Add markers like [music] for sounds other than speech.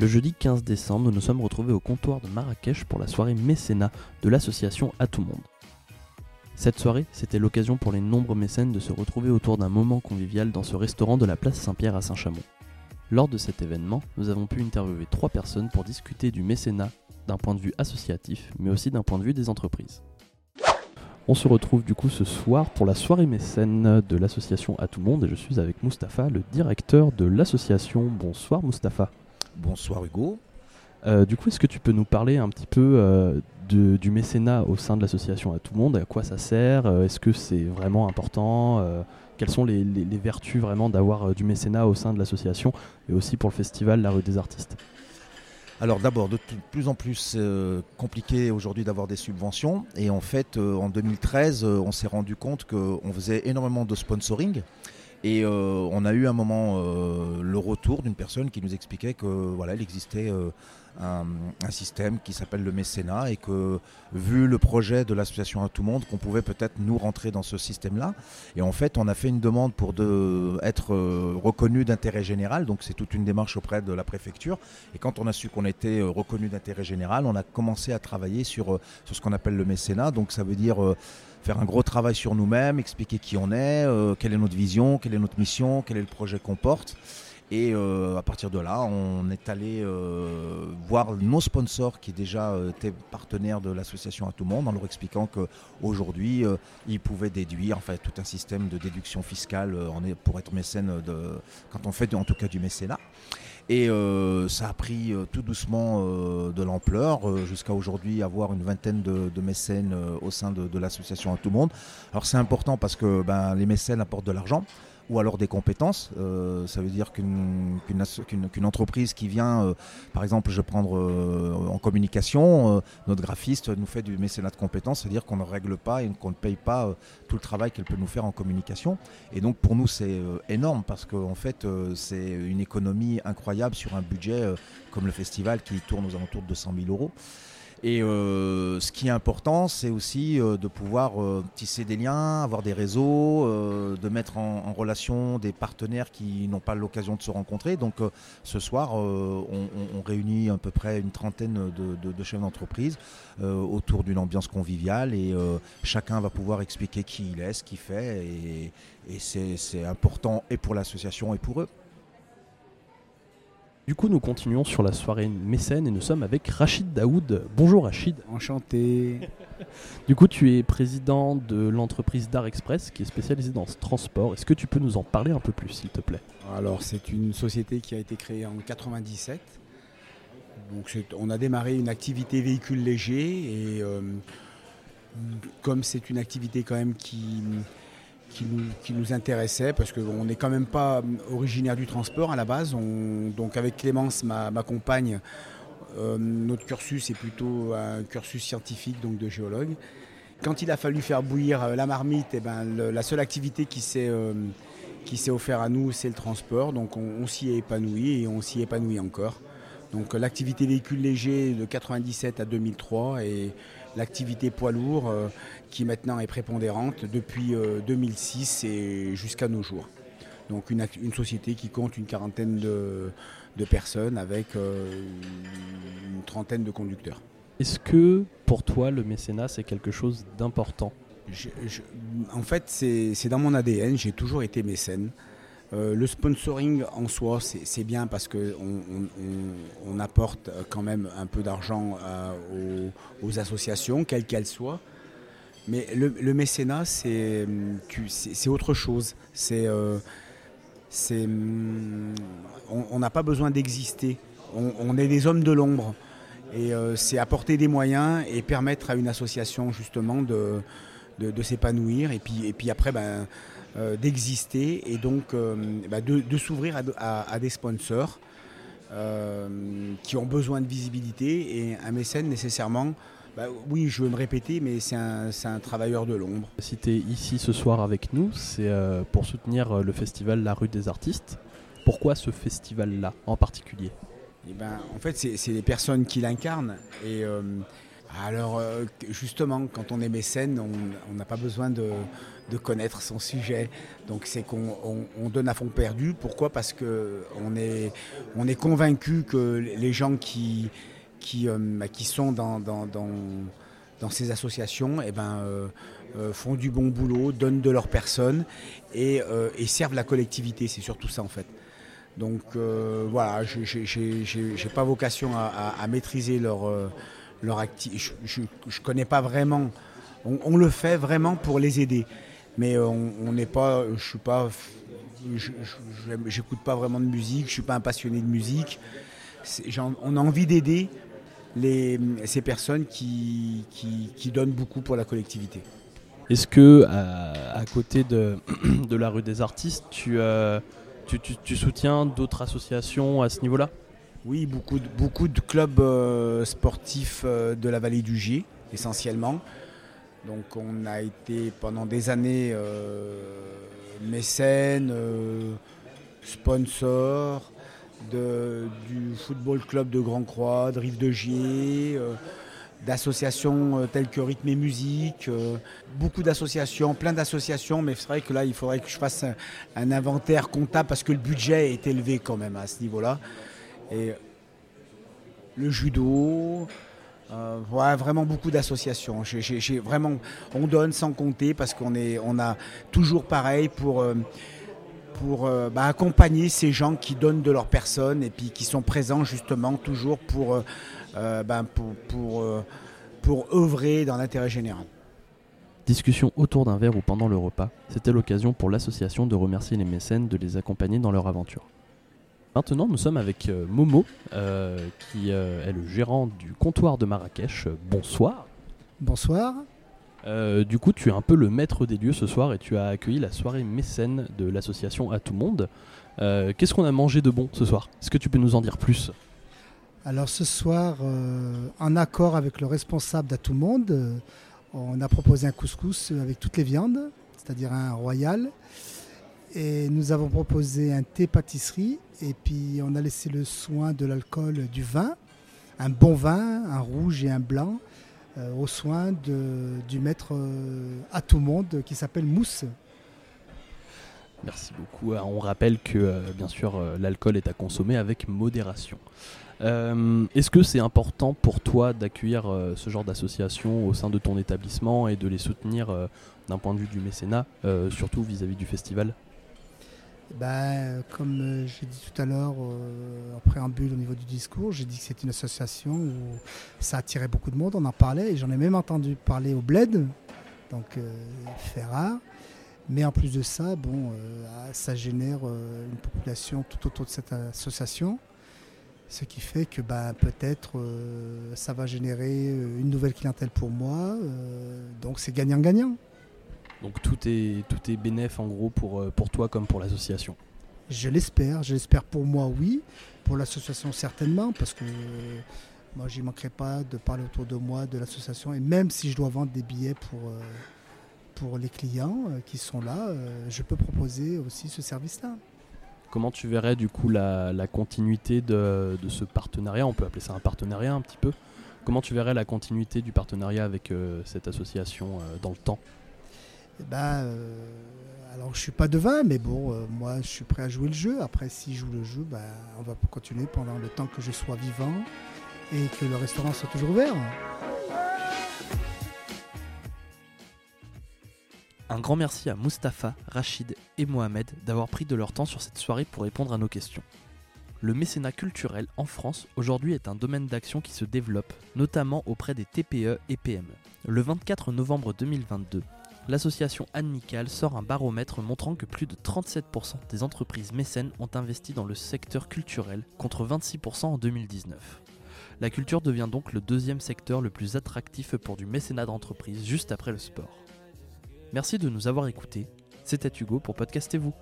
Le jeudi 15 décembre, nous nous sommes retrouvés au comptoir de Marrakech pour la soirée mécénat de l'association À Tout Monde. Cette soirée, c'était l'occasion pour les nombreux mécènes de se retrouver autour d'un moment convivial dans ce restaurant de la place Saint-Pierre à Saint-Chamond. Lors de cet événement, nous avons pu interviewer trois personnes pour discuter du mécénat d'un point de vue associatif, mais aussi d'un point de vue des entreprises. On se retrouve du coup ce soir pour la soirée mécène de l'association À Tout Monde et je suis avec Mustapha, le directeur de l'association. Bonsoir Mustapha. Bonsoir Hugo. Euh, du coup, est-ce que tu peux nous parler un petit peu euh, de- du mécénat au sein de l'association À Tout Monde À quoi ça sert Euh, Est-ce que c'est vraiment important Quelles sont les, les- les vertus vraiment d'avoir du mécénat au sein de l'association et aussi pour le festival La Rue des Artistes? Alors d'abord, de plus en plus euh, compliqué aujourd'hui d'avoir des subventions. Et en fait, euh, en 2013, euh, on s'est rendu compte qu'on faisait énormément de sponsoring. Et euh, on a eu un moment euh, le retour d'une personne qui nous expliquait que voilà, il existait euh, un, un système qui s'appelle le mécénat et que vu le projet de l'association à tout monde, qu'on pouvait peut-être nous rentrer dans ce système-là. Et en fait, on a fait une demande pour de, être euh, reconnu d'intérêt général. Donc c'est toute une démarche auprès de la préfecture. Et quand on a su qu'on était euh, reconnu d'intérêt général, on a commencé à travailler sur, euh, sur ce qu'on appelle le mécénat. Donc ça veut dire faire un gros travail sur nous-mêmes, expliquer qui on est, euh, quelle est notre vision, quelle est notre mission, quel est le projet qu'on porte. Et euh, à partir de là, on est allé euh, voir nos sponsors qui déjà étaient partenaires de l'association à tout le monde en leur expliquant qu'aujourd'hui, ils pouvaient déduire, enfin tout un système de déduction fiscale pour être mécène de, quand on fait en tout cas du mécénat. Et euh, ça a pris euh, tout doucement euh, de l'ampleur euh, jusqu'à aujourd'hui avoir une vingtaine de, mécènes au sein de, de l'association à tout le monde. Alors c'est important parce que ben, les mécènes apportent de l'argent ou alors des compétences. Euh, ça veut dire qu'une qu'une entreprise qui vient, euh, par exemple, je vais prendre euh, en communication, euh, notre graphiste nous fait du mécénat de compétences, c'est-à-dire qu'on ne règle pas et qu'on ne paye pas euh, tout le travail qu'elle peut nous faire en communication. Et donc pour nous c'est euh, énorme parce qu'en fait euh, c'est une économie incroyable sur un budget comme le festival qui tourne aux alentours de 200 000 euros. Et euh, ce qui est important, c'est aussi euh, de pouvoir euh, tisser des liens, avoir des réseaux, de mettre en, relation des partenaires qui n'ont pas l'occasion de se rencontrer. Donc ce soir, on, réunit à peu près une trentaine de, chefs d'entreprise autour d'une ambiance conviviale et chacun va pouvoir expliquer qui il est, ce qu'il fait. Et, c'est important et pour l'association et pour eux. Du coup, nous continuons sur la soirée mécène et nous sommes avec Rachid Daoud. Bonjour Rachid. Enchanté. [laughs] Du coup, tu es président de l'entreprise Dar Express qui est spécialisée dans ce transport. Est-ce que tu peux nous en parler un peu plus, s'il te plaît? Alors, c'est une société qui a été créée en 97. Donc, on a démarré une activité véhicule léger et euh, comme c'est une activité quand même qui, qui, nous, intéressait, parce qu'on n'est quand même pas originaire du transport à la base. On- donc, avec Clémence, ma, compagne, euh, notre cursus est plutôt un cursus scientifique, donc de géologue. Quand il a fallu faire bouillir euh, la marmite, eh ben, la seule activité qui s'est euh, qui s'est offert à nous, c'est le transport. Donc on, on s'y est épanoui et on s'y épanouit encore. Donc euh, l'activité véhicule léger de 97 à 2003 et l'activité poids lourd euh, qui maintenant est prépondérante depuis euh, 2006 et jusqu'à nos jours. Donc une, société qui compte une quarantaine de, de personnes avec euh, une trentaine de conducteurs. Est-ce que pour toi, le mécénat, c'est quelque chose d'important? En fait, c'est c'est dans mon ADN, j'ai toujours été mécène. Euh, le sponsoring en soi, c'est bien parce qu'on on, apporte quand même un peu d'argent euh, aux, associations, quelles qu'elles soient. Mais le, mécénat, c'est autre chose. C'est euh, hum, on n'a pas besoin d'exister. On, est des hommes de l'ombre. Et euh, c'est apporter des moyens et permettre à une association justement de, de, de s'épanouir et puis, et puis après ben, euh, d'exister et donc euh, ben, de, de s'ouvrir à, de- à- à des sponsors euh, qui ont besoin de visibilité et un mécène nécessairement, ben, oui je veux me répéter mais c'est un, travailleur de l'ombre. Si tu es ici ce soir avec nous, c'est pour soutenir le festival La Rue des Artistes. Pourquoi ce festival-là en particulier? Eh ben, en fait, c'est c'est les personnes qui l'incarnent. Et euh, Alors euh, justement, quand on est mécène, on n'a pas besoin de, connaître son sujet. Donc c'est qu'on donne à fond perdu. Pourquoi? Parce qu'on est, on est convaincu que les gens qui, euh, bah, sont dans, ces associations eh ben, euh, font du bon boulot, donnent de leur personne et, servent la collectivité. C'est surtout ça en fait. Donc voilà, je n'ai pas vocation à maîtriser leur leur Je ne connais pas vraiment. On, le fait vraiment pour les aider. Mais euh, on n'est pas. Je suis pas. J'écoute pas vraiment de musique. Je suis pas un passionné de musique. On a envie d'aider ces personnes qui, qui, donnent beaucoup pour la collectivité. Est-ce que à, côté de, [clears throat] de, la rue des artistes, tu, euh, tu, tu soutiens d'autres associations à ce niveau-là? Oui, beaucoup de, clubs euh, sportifs euh, de la vallée du Gier, essentiellement. Donc on a été pendant des années euh, mécène, sponsor du football club de Grand Croix, de Rive de Gier, d'associations telles que Rythme et Musique, beaucoup d'associations, plein d'associations, mais c'est vrai que là il faudrait que je fasse un inventaire comptable parce que le budget est élevé quand même à ce niveau-là. Et le judo, euh, vraiment beaucoup d'associations. Vraiment, on donne sans compter parce qu'on est, on a toujours pareil pour, euh, pour euh, bah, accompagner ces gens qui donnent de leur personne et puis qui sont présents justement toujours pour, bah, pour, pour, pour œuvrer dans l'intérêt général. Discussion autour d'un verre ou pendant le repas, c'était l'occasion pour l'association de remercier les mécènes de les accompagner dans leur aventure. Maintenant, nous sommes avec euh, Momo, euh, qui euh, est le gérant du comptoir de Marrakech. Bonsoir. Bonsoir. du coup, tu es un peu le maître des lieux ce soir et tu as accueilli la soirée mécène de l'association À Tout Monde. Qu'est-ce qu'on a mangé de bon ce soir? Est-ce que tu peux nous en dire plus? Alors ce soir, en accord avec le responsable d'À Tout Monde, on a proposé un couscous avec toutes les viandes, c'est-à-dire un royal. Et nous avons proposé un thé pâtisserie et puis on a laissé le soin de l'alcool du vin, un bon vin, un rouge et un blanc, euh, au soin du maître euh, à tout monde qui s'appelle Mousse. Merci beaucoup. On rappelle que euh, bien sûr l'alcool est à consommer avec modération. Est-ce que c'est important pour toi d'accueillir ce genre d'association au sein de ton établissement et de les soutenir d'un point de vue du mécénat, surtout vis à -vis du festival? Ben, Comme euh, j'ai dit tout à l'heure euh, en préambule au niveau du discours, j'ai dit que c'est une association où ça attirait beaucoup de monde, on en parlait, et j'en ai même entendu parler au Bled, donc euh, fait rare. Mais en plus de ça, bon, ça génère une population tout autour de cette association, ce qui fait que ben, peut-être ça va générer une nouvelle clientèle pour moi, donc c'est gagnant-gagnant. Donc tout est, tout est bénéf en gros pour, euh, pour toi comme pour l'association. Je l'espère, je l'espère pour moi oui, pour l'association certainement, parce que moi j'y manquerai pas de parler autour de moi de l'association, et même si je dois vendre des billets pour, euh, pour les clients euh, qui sont là, je peux proposer aussi ce service-là. Comment tu verrais du coup la, la continuité de, de, ce partenariat? On peut appeler ça un partenariat un petit peu. Comment tu verrais la continuité du partenariat avec cette association dans le temps? Eh ben, euh, alors je suis pas devin, mais bon, euh, moi je suis prêt à jouer le jeu. Après, si je joue le jeu, ben, on va continuer pendant le temps que je sois vivant et que le restaurant soit toujours ouvert. Un grand merci à Mustapha, Rachid et Mohamed d'avoir pris de leur temps sur cette soirée pour répondre à nos questions. Le mécénat culturel en France aujourd'hui est un domaine d'action qui se développe, notamment auprès des TPE et PME. Le 24 novembre 2022, l'association Amical sort un baromètre montrant que plus de 37% des entreprises mécènes ont investi dans le secteur culturel contre 26% en 2019. La culture devient donc le deuxième secteur le plus attractif pour du mécénat d'entreprise juste après le sport. Merci de nous avoir écoutés. C'était Hugo pour Podcastez-vous.